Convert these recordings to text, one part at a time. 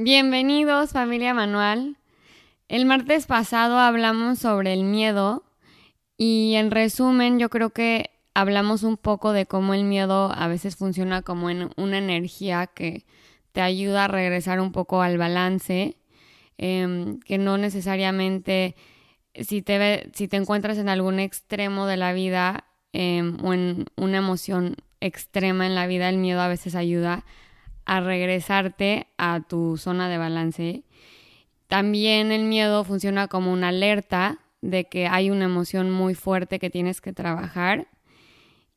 Bienvenidos familia Manual. El martes pasado hablamos sobre el miedo y en resumen yo creo que hablamos un poco de cómo el miedo a veces funciona como en una energía que te ayuda a regresar un poco al balance, em, que no necesariamente si te, ve- si te encuentras en algún extremo de la vida em, o en una emoción extrema en la vida, el miedo a veces ayuda a regresarte a tu zona de balance. También el miedo funciona como una alerta de que hay una emoción muy fuerte que tienes que trabajar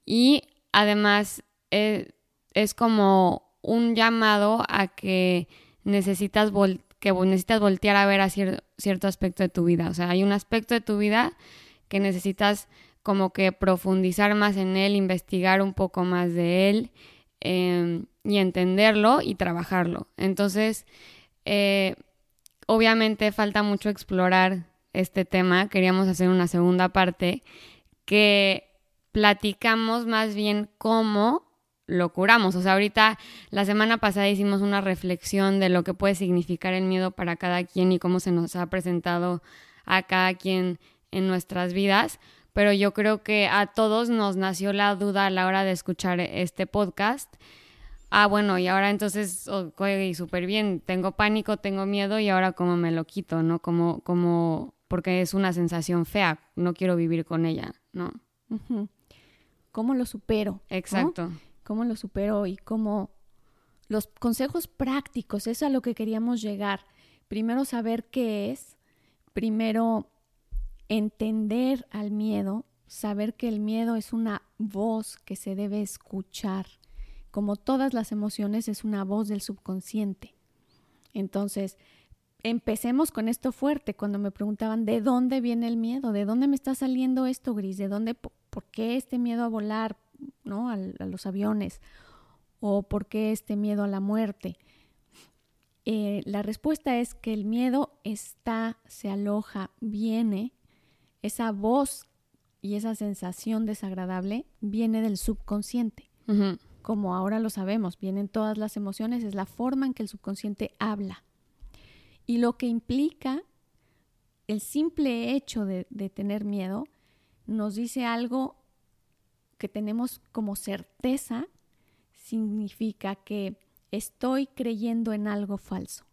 y además eh, es como un llamado a que necesitas, que necesitas voltear a ver a cier- cierto aspecto de tu vida. O sea, hay un aspecto de tu vida que necesitas como que profundizar más en él, investigar un poco más de él eh, y entenderlo y trabajarlo. Entonces, eh, obviamente falta mucho explorar este tema. Queríamos hacer una segunda parte que platicamos más bien cómo lo curamos. O sea, ahorita la semana pasada hicimos una reflexión de lo que puede significar el miedo para cada quien y cómo se nos ha presentado a cada quien en nuestras vidas. Pero yo creo que a todos nos nació la duda a la hora de escuchar este podcast. Ah, bueno, y ahora entonces, oye, súper bien, tengo pánico, tengo miedo y ahora cómo me lo quito, ¿no? Como, como, porque es una sensación fea, no quiero vivir con ella, ¿no? ¿Cómo lo supero? no? Exacto. ¿Cómo lo supero y cómo... Los consejos prácticos, es a lo que queríamos llegar. Primero saber qué es, primero entender al miedo, saber que el miedo es una voz que se debe escuchar. Como todas las emociones, es una voz del subconsciente. Entonces, empecemos con esto fuerte. Cuando me preguntaban, ¿de dónde viene el miedo? ¿De dónde me está saliendo esto, Gris? ¿De dónde, po- por qué este miedo a volar, ¿no? A los aviones? ¿O por qué este miedo a la muerte? Eh, la respuesta es que el miedo está, se aloja, viene, esa voz y esa sensación desagradable viene del subconsciente. Como ahora lo sabemos, vienen todas las emociones, es la forma en que el subconsciente habla. Y lo que implica el simple hecho de, de tener miedo nos dice algo que tenemos como certeza, significa que estoy creyendo en algo falso.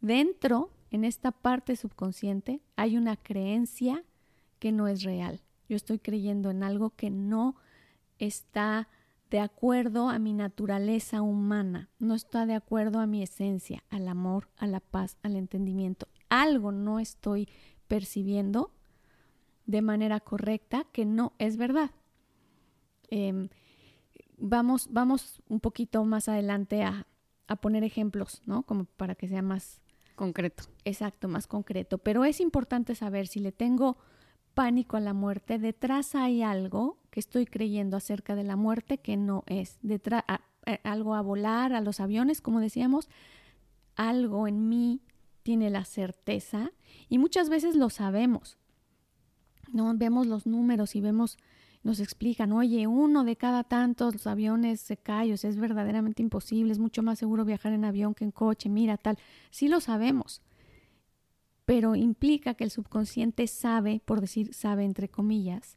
Dentro, en esta parte subconsciente, hay una creencia que no es real. Yo estoy creyendo en algo que no está de acuerdo a mi naturaleza humana, no está de acuerdo a mi esencia, al amor, a la paz, al entendimiento. Algo no estoy percibiendo de manera correcta que no es verdad. Em, vamos, vamos un poquito más adelante a, a poner ejemplos, ¿no? Como para que sea más Concreto. exacto, más concreto. Pero es importante saber si le tengo pánico a la muerte, detrás hay algo que estoy creyendo acerca de la muerte que no es. Detrás, algo a volar, a los aviones, como decíamos, algo en mí tiene la certeza y muchas veces lo sabemos. No vemos los números y vemos, nos explican, oye, uno de cada tantos aviones se cae, o sea, es verdaderamente imposible, es mucho más seguro viajar en avión que en coche, mira, tal. Sí lo sabemos, pero implica que el subconsciente sabe, por decir sabe entre comillas,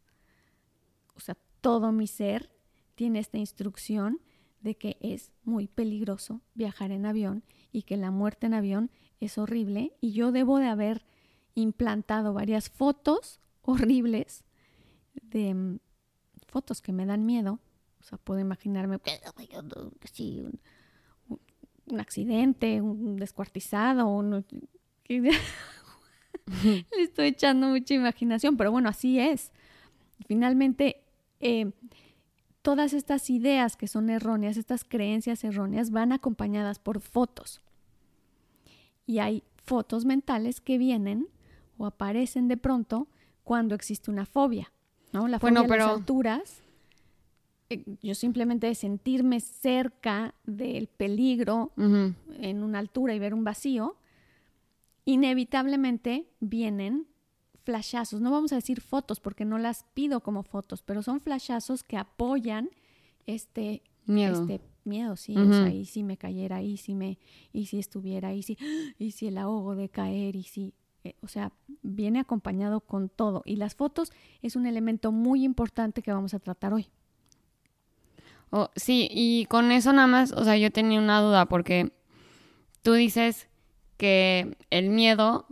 o sea, todo mi ser tiene esta instrucción de que es muy peligroso viajar en avión y que la muerte en avión es horrible y yo debo de haber implantado varias fotos horribles de mm, fotos que me dan miedo. O sea, puedo imaginarme un, un- un accidente, un descuartizado, un- le estoy echando mucha imaginación, pero bueno, así es. Finalmente, eh, todas estas ideas que son erróneas, estas creencias erróneas, van acompañadas por fotos. Y hay fotos mentales que vienen o aparecen de pronto cuando existe una fobia, ¿no? La fobia a las alturas. Eh, yo simplemente de sentirme cerca del peligro en una altura y ver un vacío, inevitablemente vienen flashazos. No vamos a decir fotos porque no las pido como fotos, pero son flashazos que apoyan este miedo. Este miedo, sí. O sea, y si me cayera, y si me, y si estuviera, y si, y si el ahogo de caer, y si. Eh, o sea, viene acompañado con todo. Y las fotos es un elemento muy importante que vamos a tratar hoy. Oh, sí, y con eso nada más, o sea, yo tenía una duda porque tú dices que el miedo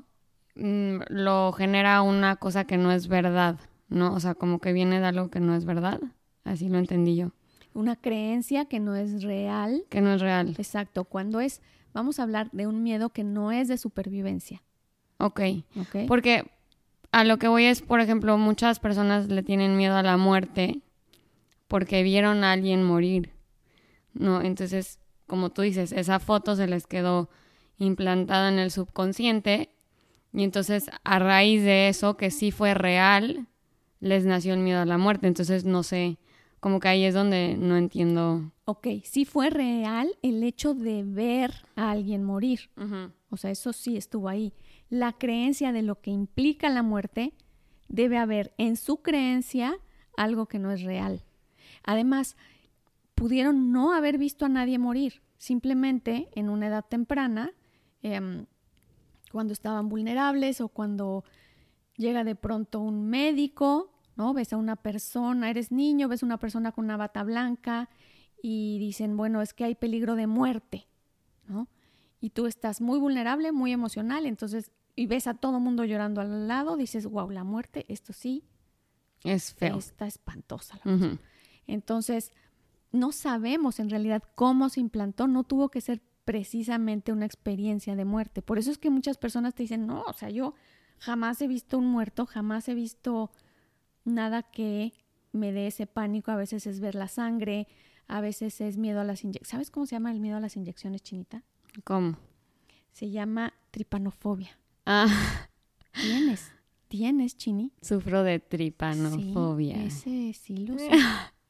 Mm, lo genera una cosa que no es verdad, ¿no? O sea, como que viene de algo que no es verdad. Así lo entendí yo. Una creencia que no es real. Que no es real. Exacto. Cuando es, vamos a hablar de un miedo que no es de supervivencia. Ok. okay. Porque a lo que voy es, por ejemplo, muchas personas le tienen miedo a la muerte porque vieron a alguien morir, ¿no? Entonces, como tú dices, esa foto se les quedó implantada en el subconsciente y entonces, a raíz de eso, que sí fue real, les nació el miedo a la muerte. Entonces, no sé, como que ahí es donde no entiendo. Ok, sí fue real el hecho de ver a alguien morir. O sea, eso sí estuvo ahí. La creencia de lo que implica la muerte debe haber en su creencia algo que no es real. Además, pudieron no haber visto a nadie morir. Simplemente en una edad temprana em, cuando estaban vulnerables o cuando llega de pronto un médico, ¿no? Ves a una persona, eres niño, ves a una persona con una bata blanca y dicen, bueno, es que hay peligro de muerte, ¿no? Y tú estás muy vulnerable, muy emocional, entonces, y ves a todo mundo llorando al lado, dices, wow, la muerte, esto sí. Es feo. Está espantosa la Entonces, no sabemos en realidad cómo se implantó, no tuvo que ser precisamente una experiencia de muerte. Por eso es que muchas personas te dicen, no, o sea, yo jamás he visto un muerto, jamás he visto nada que me dé ese pánico. A veces es ver la sangre, a veces es miedo a las inyecciones. ¿Sabes cómo se llama el miedo a las inyecciones, Chinita? ¿Cómo? Se llama tripanofobia. Ah. ¿Tienes? ¿Tienes, Chini? Sufro de tripanofobia. ese sí lo sé.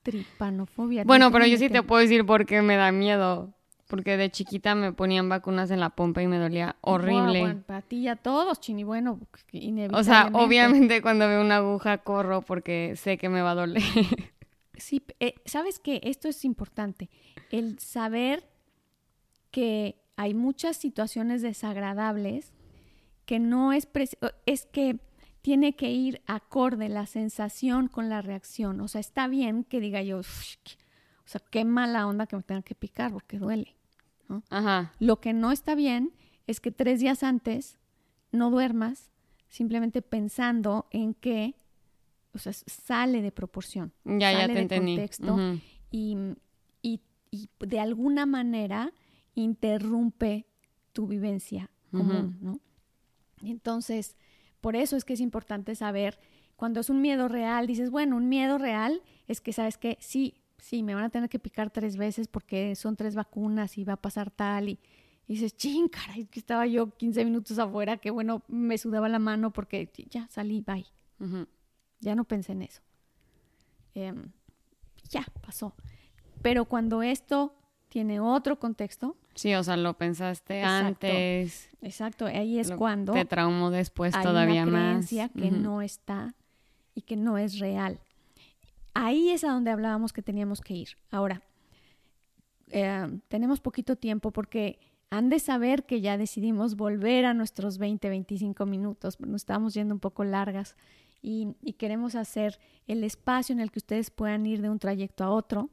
tripanofobia. Bueno, pero yo sí te puedo decir por qué me da miedo. Porque de chiquita me ponían vacunas en la pompa y me dolía horrible. bueno, para ti ya todos, Chini, bueno, inevitablemente. O sea, obviamente cuando veo una aguja corro porque sé que me va a doler. Sí, eh, ¿sabes qué? Esto es importante. El saber que hay muchas situaciones desagradables que no es... Es que tiene que ir acorde la sensación con la reacción. O sea, está bien que diga yo, o sea, qué mala onda que me tengan que picar porque duele. Ajá. Lo que no está bien es que tres días antes no duermas simplemente pensando en que, o sea, sale de proporción. Ya, sale ya te de contexto y, y, y, de alguna manera interrumpe tu vivencia común, ¿no? Entonces, por eso es que es importante saber, cuando es un miedo real, dices, bueno, un miedo real es que sabes que sí, sí, me van a tener que picar tres veces porque son tres vacunas y va a pasar tal y, dices, ching, caray, que estaba yo 15 minutos afuera, que bueno, me sudaba la mano porque ya salí, bye. Ya no pensé en eso. Em, ya, pasó. Pero cuando esto tiene otro contexto. Sí, o sea, lo pensaste antes. Exacto, ahí es cuando. Te traumó después todavía una creencia que no está y que no es real. Ahí es a donde hablábamos que teníamos que ir. Ahora, eh, tenemos poquito tiempo porque han de saber que ya decidimos volver a nuestros 20, 25 minutos, nos estamos yendo un poco largas y, y, queremos hacer el espacio en el que ustedes puedan ir de un trayecto a otro.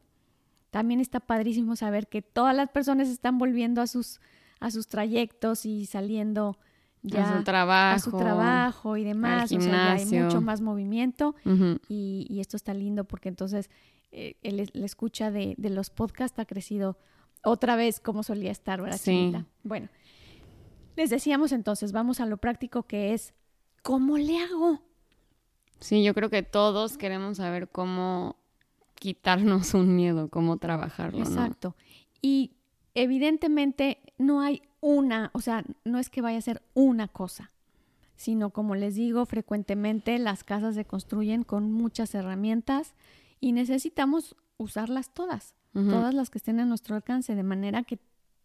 También está padrísimo saber que todas las personas están volviendo a sus, a sus trayectos y saliendo ya a su trabajo, a su trabajo y demás, o sea, ya hay mucho más movimiento y, esto está lindo porque entonces eh, la escucha de, los podcasts ha crecido otra vez como solía estar, ¿verdad? Sí. Bueno, les decíamos entonces, vamos a lo práctico que es, ¿cómo le hago? Sí, yo creo que todos queremos saber cómo, quitarnos un miedo, cómo trabajarlo. Exacto. Y evidentemente no hay una, o sea, no es que vaya a ser una cosa, sino como les digo, frecuentemente las casas se construyen con muchas herramientas y necesitamos usarlas todas, todas las que estén a nuestro alcance, de manera que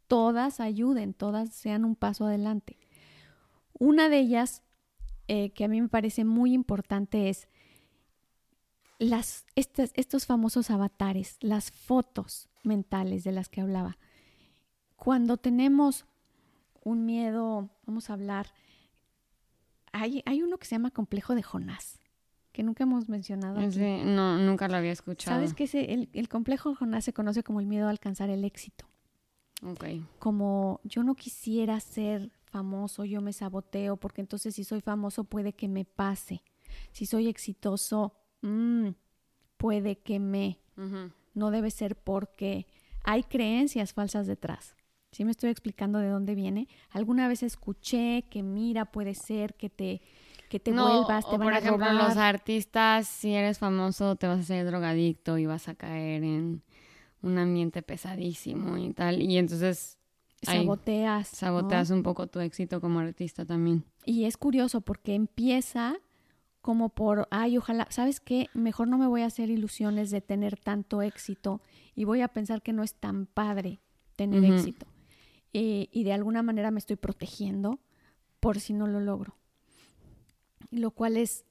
todas ayuden, todas sean un paso adelante. Una de ellas, eh, que a mí me parece muy importante, es las, estos famosos avatares, las fotos mentales de las que hablaba. Cuando tenemos un miedo, vamos a hablar, hay, hay uno que se llama complejo de Jonás, que nunca hemos mencionado. no, nunca lo había escuchado. ¿Sabes que el, el, complejo de Jonás se conoce como el miedo a alcanzar el éxito? Ok. Como yo no quisiera ser famoso, yo me saboteo, porque entonces si soy famoso puede que me pase. Si soy exitoso, mmm, puede que me. No debe ser porque hay creencias falsas detrás. ¿Sí me estoy explicando de dónde viene? Alguna vez escuché que mira, puede ser que te que te vuelvas, te van por a ejemplo, los artistas, si eres famoso, te vas a ser drogadicto y vas a caer en un ambiente pesadísimo y tal. Y entonces saboteas. saboteas un poco tu éxito como artista también. Y es curioso porque empieza como por, ay, ojalá, ¿sabes qué? Mejor no me voy a hacer ilusiones de tener tanto éxito y voy a pensar que no es tan padre tener éxito. Eh, y de alguna manera me estoy protegiendo por si no lo logro. Lo cual es...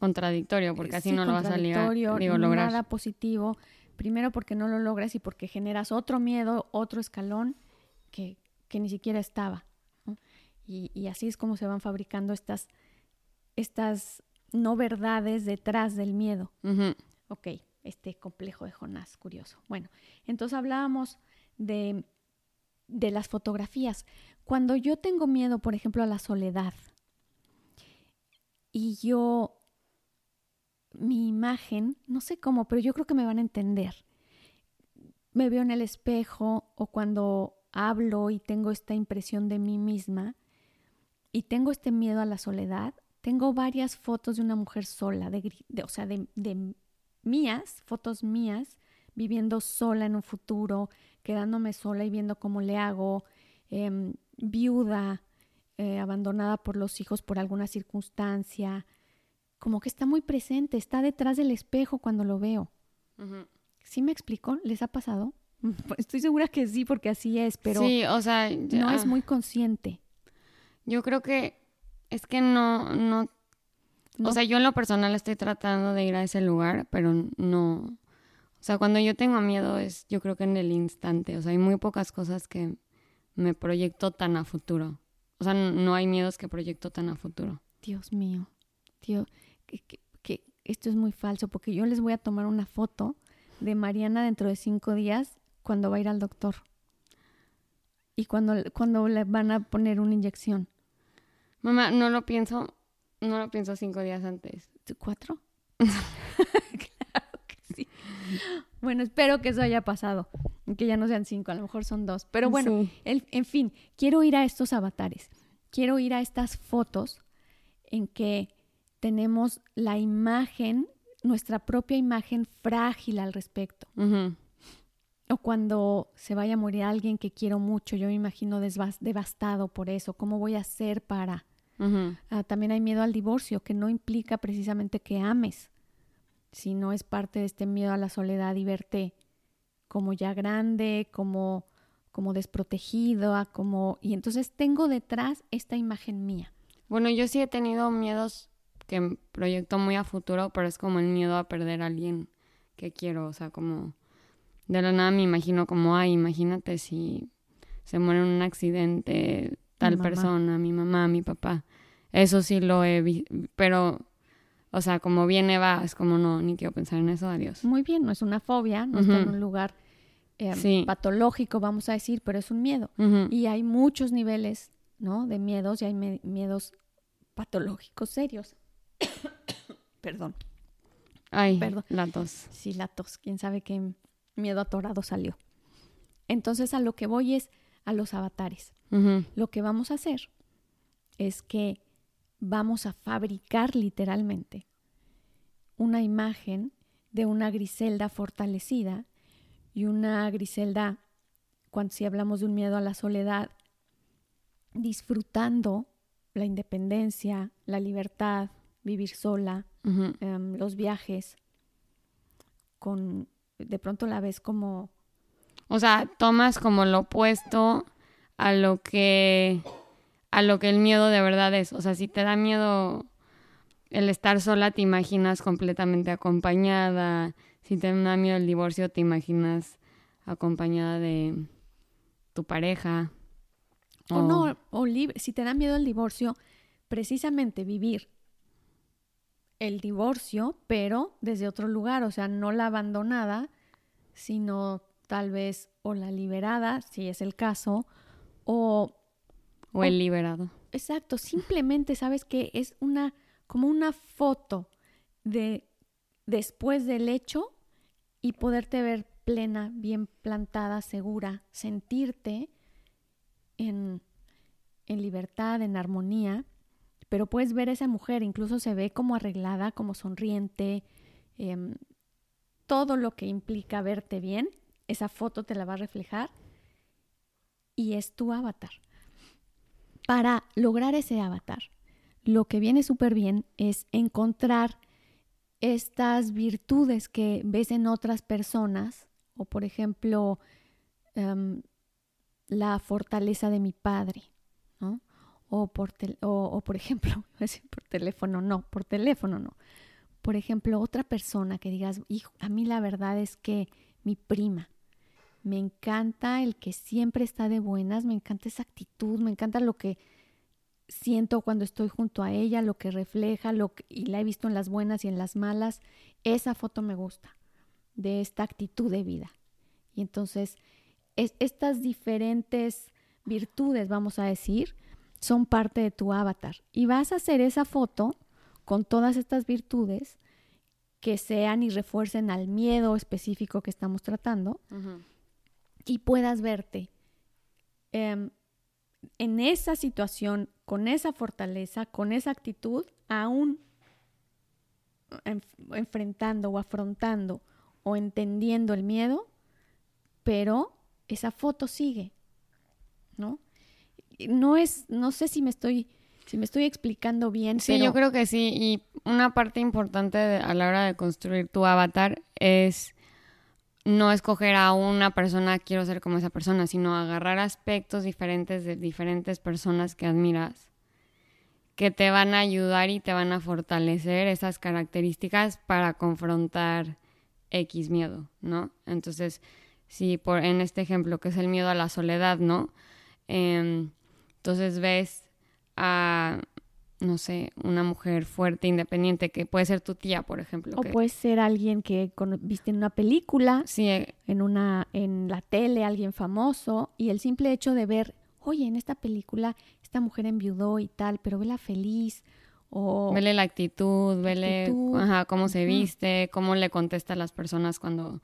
Contradictorio, porque así no lo vas a salir digo, lograr. Nada positivo. Primero porque no lo logras y porque generas otro miedo, otro escalón que, que ni siquiera estaba. Y, y, así es como se van fabricando estas, estas no verdades detrás del miedo. Ok, este complejo de Jonás, curioso. Bueno, entonces hablábamos de, de las fotografías. Cuando yo tengo miedo, por ejemplo, a la soledad, y yo, mi imagen, no sé cómo, pero yo creo que me van a entender. Me veo en el espejo o cuando hablo y tengo esta impresión de mí misma y tengo este miedo a la soledad, tengo varias fotos de una mujer sola, de, o sea, de, mías, fotos mías, viviendo sola en un futuro, quedándome sola y viendo cómo le hago, em, viuda, eh, abandonada por los hijos por alguna circunstancia, como que está muy presente, está detrás del espejo cuando lo veo. ¿Sí me explicó? ¿Les ha pasado? Estoy segura que sí, porque así es, pero sí, o sea, no es muy consciente. Yo creo que es que no, no, o sea, yo en lo personal estoy tratando de ir a ese lugar, pero no, sea, cuando yo tengo miedo es, yo creo que en el instante, o sea, hay muy pocas cosas que me proyecto tan a futuro. O sea, no hay miedos que proyecto tan a futuro. Dios mío, tío, que, que, esto es muy falso, porque yo les voy a tomar una foto de Mariana dentro de cinco días cuando va a ir al doctor y cuando, cuando le van a poner una inyección. Mamá, no lo pienso, no lo pienso cinco días antes. ¿Cuatro? Bueno, espero que eso haya pasado, que ya no sean cinco, a lo mejor son dos. Pero bueno, en fin, quiero ir a estos avatares, quiero ir a estas fotos en que tenemos la imagen, nuestra propia imagen frágil al respecto. O cuando se vaya a morir alguien que quiero mucho, yo me imagino devastado por eso. ¿Cómo voy a hacer para Ah, también hay miedo al divorcio, que no implica precisamente que ames, sino es parte de este miedo a la soledad y verte como ya grande, como, como desprotegido, como... Y entonces tengo detrás esta imagen mía. Bueno, yo sí he tenido miedos que proyecto muy a futuro, pero es como el miedo a perder a alguien que quiero, o sea, como de la nada me imagino como, ay, imagínate si se muere en un accidente tal persona, mi mamá, mi papá. Eso sí lo he visto, pero, o sea, como viene va, es como no, ni quiero pensar en eso, adiós. Muy bien, no es una fobia, no está en un lugar em, patológico, vamos a decir, pero es un miedo. Y hay muchos niveles, ¿no? De miedos y hay miedos patológicos serios. Perdón. Ay, Perdón. la tos. Sí, la tos. Quién sabe qué miedo atorado salió. Entonces, a lo que voy es a los avatares. Lo que vamos a hacer es que vamos a fabricar literalmente una imagen de una Griselda fortalecida y una Griselda, cuando si hablamos de un miedo a la soledad, disfrutando la independencia, la libertad, vivir sola, em, los viajes, con de pronto la ves como... O sea, tomas como lo opuesto a lo que a lo que el miedo de verdad es. O sea, si te da miedo el estar sola, te imaginas completamente acompañada. Si te da miedo el divorcio, te imaginas acompañada de tu pareja. O, no, o libre. Si te da miedo el divorcio, precisamente vivir el divorcio, pero desde otro lugar, o sea, no la abandonada, sino tal vez o la liberada, si es el caso, o... O el liberado. Exacto, simplemente sabes que es una, como una foto de después del hecho y poderte ver plena, bien plantada, segura, sentirte en, en libertad, en armonía, pero puedes ver a esa mujer, incluso se ve como arreglada, como sonriente, em, todo lo que implica verte bien, esa foto te la va a reflejar y es tu avatar. Para lograr ese avatar, lo que viene súper bien es encontrar estas virtudes que ves en otras personas, o por ejemplo, em, la fortaleza de mi padre, ¿no? O por, o, por ejemplo, por teléfono no, por teléfono no. Por ejemplo, otra persona que digas, hijo, a mí la verdad es que mi prima, me encanta el que siempre está de buenas, me encanta esa actitud, me encanta lo que siento cuando estoy junto a ella, lo que refleja, lo y la he visto en las buenas y en las malas. Esa foto me gusta de esta actitud de vida. Y entonces estas diferentes virtudes, vamos a decir, son parte de tu avatar. Y vas a hacer esa foto con todas estas virtudes que sean y refuercen al miedo específico que estamos tratando y puedas verte em, en esa situación, con esa fortaleza, con esa actitud, aún enfrentando o afrontando o entendiendo el miedo, pero esa foto sigue, ¿no? No es, no sé si me estoy, si me estoy explicando bien. Sí, yo creo que sí. Y una parte importante a la hora de construir tu avatar es no escoger a una persona, quiero ser como esa persona, sino agarrar aspectos diferentes de diferentes personas que admiras, que te van a ayudar y te van a fortalecer esas características para confrontar X miedo, ¿no? Entonces, si por, en este ejemplo, que es el miedo a la soledad, ¿no? Em, entonces ves a, no sé, una mujer fuerte, independiente, que puede ser tu tía, por ejemplo. O puede ser alguien que viste en una película, sí. Eh, en, una, en la tele, alguien famoso, y el simple hecho de ver, oye, en esta película esta mujer enviudó y tal, pero vela feliz, o... Vele la actitud, vele cómo se viste, cómo le contesta a las personas cuando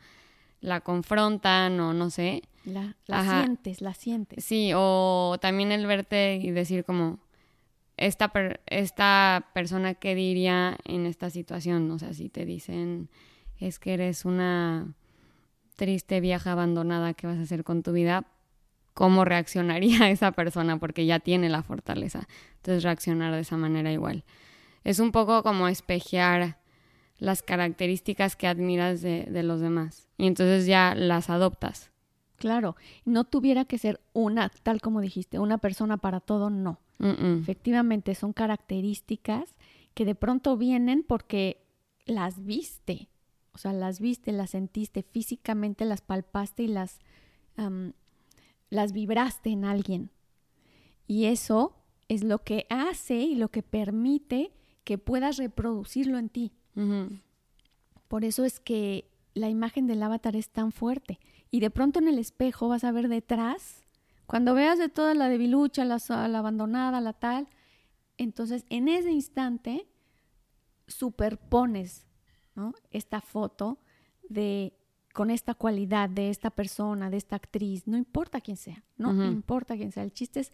la confrontan o no sé. La, la sientes, la sientes. Sí, o también el verte y decir como, esta, esta persona que diría en esta situación, o sea, si te dicen, es que eres una triste vieja abandonada, ¿qué vas a hacer con tu vida? ¿Cómo reaccionaría esa persona? Porque ya tiene la fortaleza. Entonces reaccionar de esa manera igual. Es un poco como espejear las características que admiras de, de los demás y entonces ya las adoptas. Claro, no tuviera que ser una, tal como dijiste, una persona para todo, no. Efectivamente, son características que de pronto vienen porque las viste, o sea, las viste, las sentiste físicamente, las palpaste y las, las vibraste en alguien. Y eso es lo que hace y lo que permite que puedas reproducirlo en ti. Por eso es que la imagen del avatar es tan fuerte. Y de pronto en el espejo vas a ver detrás, cuando veas de toda la debilucha, la, la abandonada, la tal, entonces en ese instante superpones esta foto de con esta cualidad de esta persona, de esta actriz, no importa quién sea, no importa quién sea, el chiste es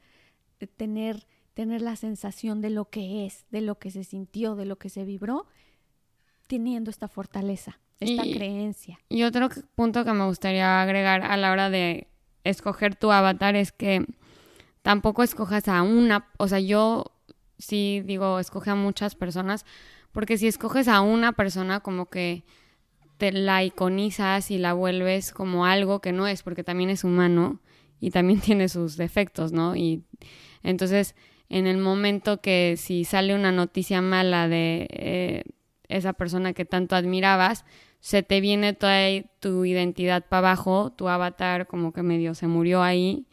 tener, tener la sensación de lo que es, de lo que se sintió, de lo que se vibró teniendo esta fortaleza. esta creencia. Y otro punto que me gustaría agregar a la hora de escoger tu avatar es que tampoco escojas a una, o sea, yo sí digo, escoge a muchas personas, porque si escoges a una persona como que te la iconizas y la vuelves como algo que no es, porque también es humano y también tiene sus defectos, ¿no? Y entonces, en el momento que si sale una noticia mala de eh, esa persona que tanto admirabas, se te viene toda tu identidad para abajo, tu avatar como que medio se murió ahí.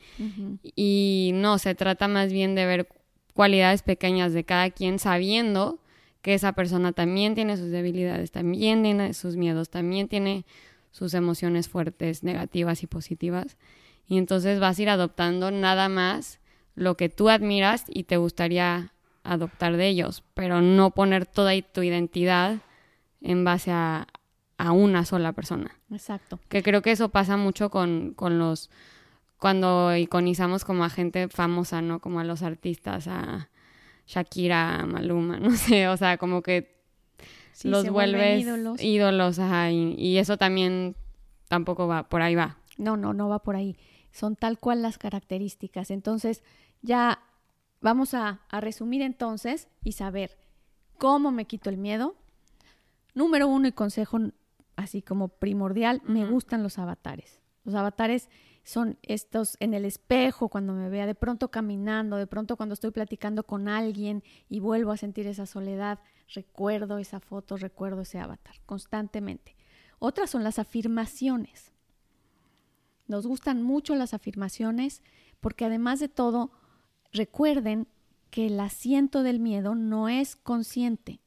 Y no, se trata más bien de ver cualidades pequeñas de cada quien, sabiendo que esa persona también tiene sus debilidades, también tiene sus miedos, también tiene sus emociones fuertes, negativas y positivas. Y entonces vas a ir adoptando nada más lo que tú admiras y te gustaría adoptar de ellos, pero no poner toda tu identidad en base a, a una sola persona. Exacto. Que creo que eso pasa mucho con, con los cuando iconizamos como a gente famosa, ¿no? Como a los artistas, a Shakira, a Maluma, no sé, o sea, como que los vuelves ídolos, ídolos ajá, y, eso también tampoco va, por ahí va. No, no, no va por ahí. Son tal cual las características. Entonces, ya vamos a, a resumir entonces y saber cómo me quito el miedo. Número uno y consejo así como primordial, me gustan los avatares. Los avatares son estos en el espejo, cuando me vea de pronto caminando, de pronto cuando estoy platicando con alguien y vuelvo a sentir esa soledad, recuerdo esa foto, recuerdo ese avatar constantemente. Otras son las afirmaciones. Nos gustan mucho las afirmaciones porque además de todo, recuerden que el asiento del miedo no es consciente,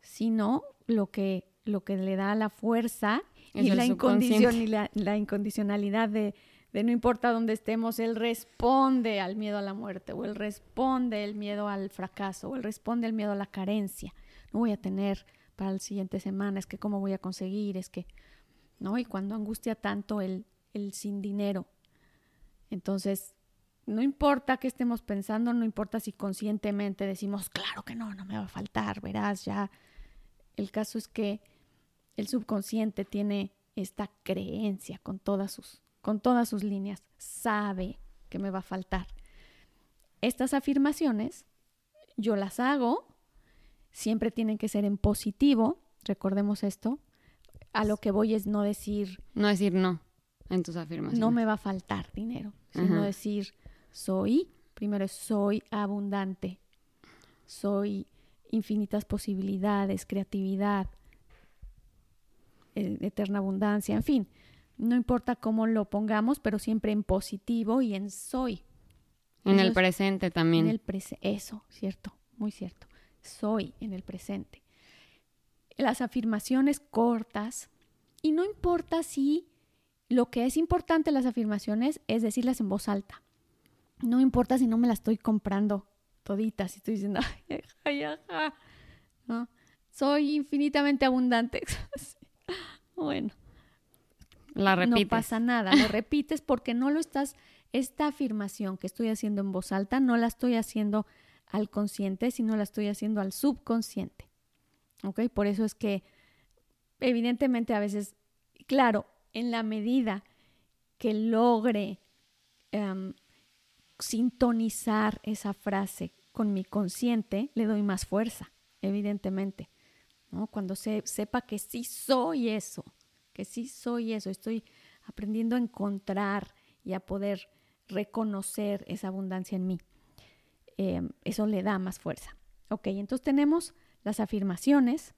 sino lo que lo que le da la fuerza y la, la, incondicionalidad de, de, no importa dónde estemos, él responde al miedo a la muerte, o él responde el miedo al fracaso, o él responde el miedo a la carencia. No voy a tener para la siguiente semana, es que cómo voy a conseguir, es que, ¿no? Y cuando angustia tanto el, el sin dinero. Entonces, no importa qué estemos pensando, no importa si conscientemente decimos, claro que no, no me va a faltar, verás, ya. El caso es que el subconsciente tiene esta creencia con todas sus, con todas sus líneas, sabe que me va a faltar. Estas afirmaciones yo las hago, siempre tienen que ser en positivo, recordemos esto. A lo que voy es no decir... No decir no en tus afirmaciones. No me va a faltar dinero, sino decir soy, primero soy abundante, soy infinitas posibilidades, creatividad, eterna abundancia, en fin, no importa cómo lo pongamos, pero siempre en positivo y en soy. En el presente también. En el eso, cierto, muy cierto. Soy en el presente. Las afirmaciones cortas, y no importa si lo que es importante las afirmaciones es decirlas en voz alta. No importa si no me las estoy comprando toditas, si estoy diciendo, ay, ay, ¿no? soy infinitamente abundante. Bueno, la repites. No pasa nada, lo repites porque no lo estás, esta afirmación que estoy haciendo en voz alta, no la estoy haciendo al consciente, sino la estoy haciendo al subconsciente. ¿Ok? Por eso es que, evidentemente, a veces, claro, en la medida que logre em, sintonizar esa frase con mi consciente, le doy más fuerza, evidentemente. Cuando se, sepa que sí soy eso, que sí soy eso, estoy aprendiendo a encontrar y a poder reconocer esa abundancia en mí. Em, eso le da más fuerza. Ok, entonces tenemos las afirmaciones,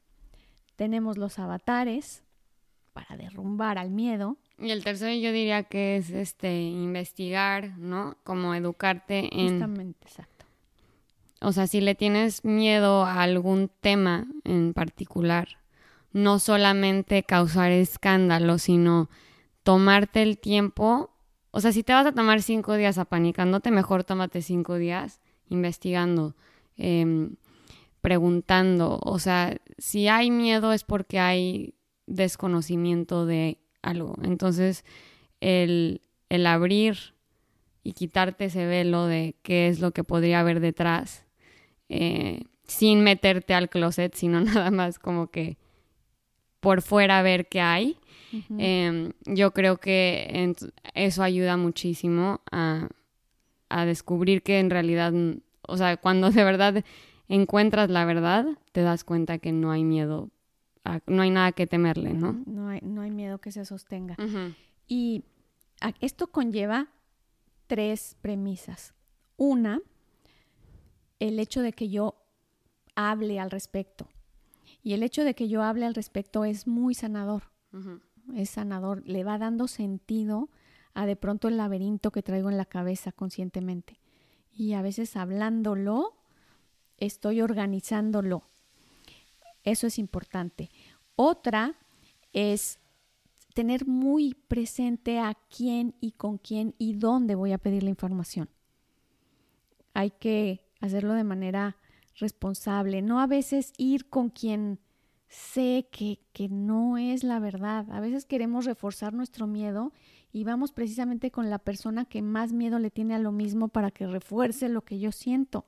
tenemos los avatares para derrumbar al miedo. Y el tercero yo diría que es este investigar, ¿no? Como educarte en Justamente, exacto o sea, si le tienes miedo a algún tema en particular, no solamente causar escándalo, sino tomarte el tiempo. O sea, si te vas a tomar cinco días apanicándote, mejor tómate cinco días investigando, em, preguntando. O sea, si hay miedo es porque hay desconocimiento de algo. Entonces, el, el abrir y quitarte ese velo de qué es lo que podría haber detrás eh, sin meterte al closet, sino nada más como que por fuera ver qué hay. Em, yo creo que eso ayuda muchísimo a, a descubrir que en realidad, o sea, cuando de verdad encuentras la verdad, te das cuenta que no hay miedo, no hay nada que temerle, ¿no? No hay, no hay miedo que se sostenga. Y esto conlleva tres premisas. Una, el hecho de que yo hable al respecto. Y el hecho de que yo hable al respecto es muy sanador. Es sanador, le va dando sentido a de pronto el laberinto que traigo en la cabeza conscientemente. Y a veces hablándolo, estoy organizándolo. Eso es importante. Otra es tener muy presente a quién y con quién y dónde voy a pedir la información. Hay que hacerlo de manera responsable, no a veces ir con quien sé que, que no es la verdad. A veces queremos reforzar nuestro miedo y vamos precisamente con la persona que más miedo le tiene a lo mismo para que refuerce lo que yo siento.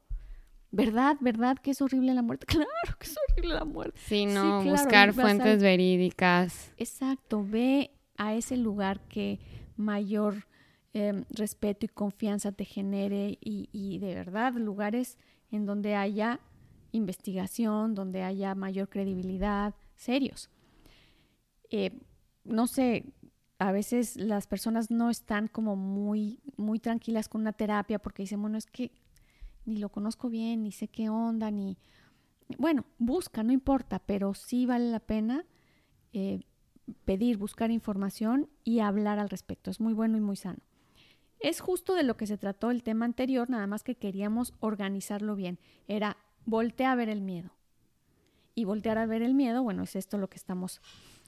¿Verdad? ¿Verdad que es horrible la muerte? Claro que es horrible la muerte. Sí, no, buscar fuentes verídicas. Exacto, ve a ese lugar que mayor em, respeto y confianza te genere y, y de verdad lugares en donde haya investigación, donde haya mayor credibilidad, serios. Eh, no sé, a veces las personas no están como muy, muy tranquilas con una terapia porque dicen, bueno, es que ni lo conozco bien, ni sé qué onda, ni... Bueno, busca, no importa, pero sí vale la pena eh, pedir, buscar información y hablar al respecto. Es muy bueno y muy sano. Es justo de lo que se trató el tema anterior, nada más que queríamos organizarlo bien. Era voltea a ver el miedo. Y voltear a ver el miedo, bueno, es esto lo que estamos,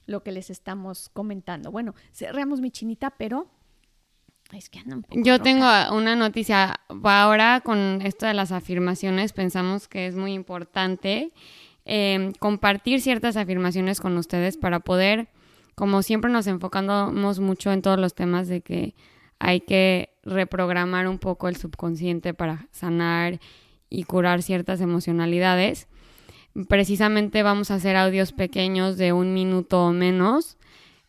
lo que les estamos comentando. Bueno, cerramos mi chinita, pero es que anda un poco Yo tengo una noticia. Ahora con esto de las afirmaciones pensamos que es muy importante em, compartir ciertas afirmaciones con ustedes para poder, como siempre nos enfocamos mucho en todos los temas de que hay que reprogramar un poco el subconsciente para sanar y curar ciertas emocionalidades. Precisamente vamos a hacer audios pequeños de un minuto o menos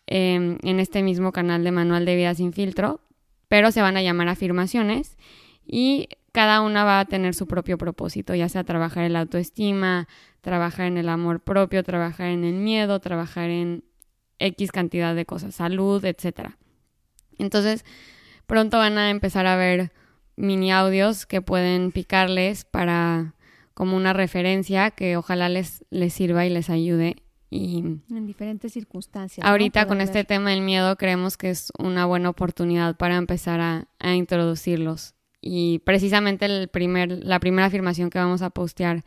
em, en este mismo canal de Manual de Vida sin filtro, pero se van a llamar afirmaciones y cada una va a tener su propio propósito, ya sea trabajar en la autoestima, trabajar en el amor propio, trabajar en el miedo, trabajar en X cantidad de cosas, salud, etc. Entonces, pronto van a empezar a ver mini audios que pueden picarles para como una referencia que ojalá les, les sirva y les ayude. Y en diferentes circunstancias. Ahorita con este tema del miedo creemos que es una buena oportunidad para empezar a, a introducirlos. Y precisamente el primer, la primera afirmación que vamos a postear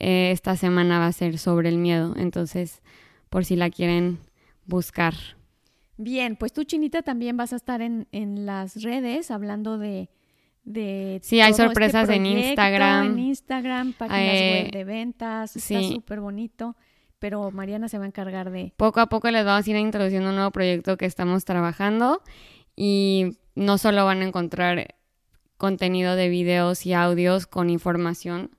eh, esta semana va a ser sobre el miedo. Entonces, por si la quieren buscar. Bien, pues tú, Chinita, también vas a estar en, en las redes hablando de, de sí hay este sorpresas en Instagram. en Instagram páginas web eh, de ventas está súper bonito pero Mariana se va a encargar de poco a poco les vamos a ir introduciendo un nuevo proyecto que estamos trabajando y no solo van a encontrar contenido de videos y audios con información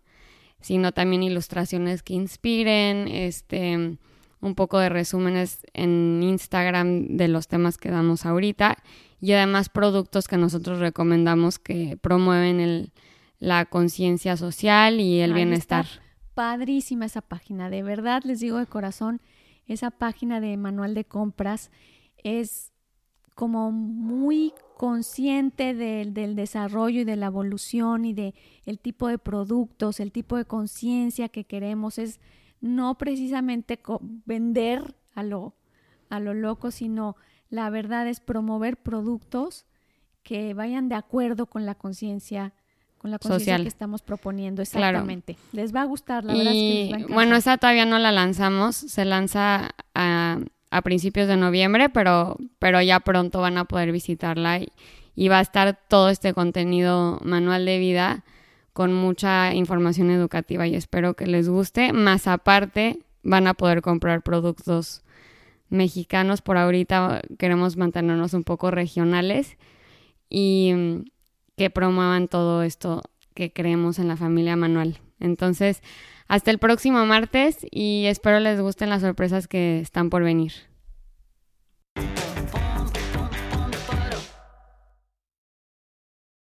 sino también ilustraciones que inspiren este un poco de resúmenes en Instagram de los temas que damos ahorita y además productos que nosotros recomendamos que promueven el, la conciencia social y el bienestar. padrísima esa página, de verdad les digo de corazón, esa página de manual de compras es como muy consciente del, del desarrollo y de la evolución y de el tipo de productos, el tipo de conciencia que queremos es no precisamente vender a lo, a lo loco, sino la verdad es promover productos que vayan de acuerdo con la conciencia con la conciencia que estamos proponiendo exactamente. Les va a gustar, la verdad es que les va a Bueno, esa todavía no la lanzamos, se lanza a, a, principios de noviembre, pero, pero ya pronto van a poder visitarla y, y va a estar todo este contenido manual de vida con mucha información educativa y espero que les guste. Más aparte, van a poder comprar productos mexicanos. Por ahorita queremos mantenernos un poco regionales y mm, que promuevan todo esto que creemos en la familia manual. Entonces, Hasta el próximo martes y espero les gusten las sorpresas que están por venir.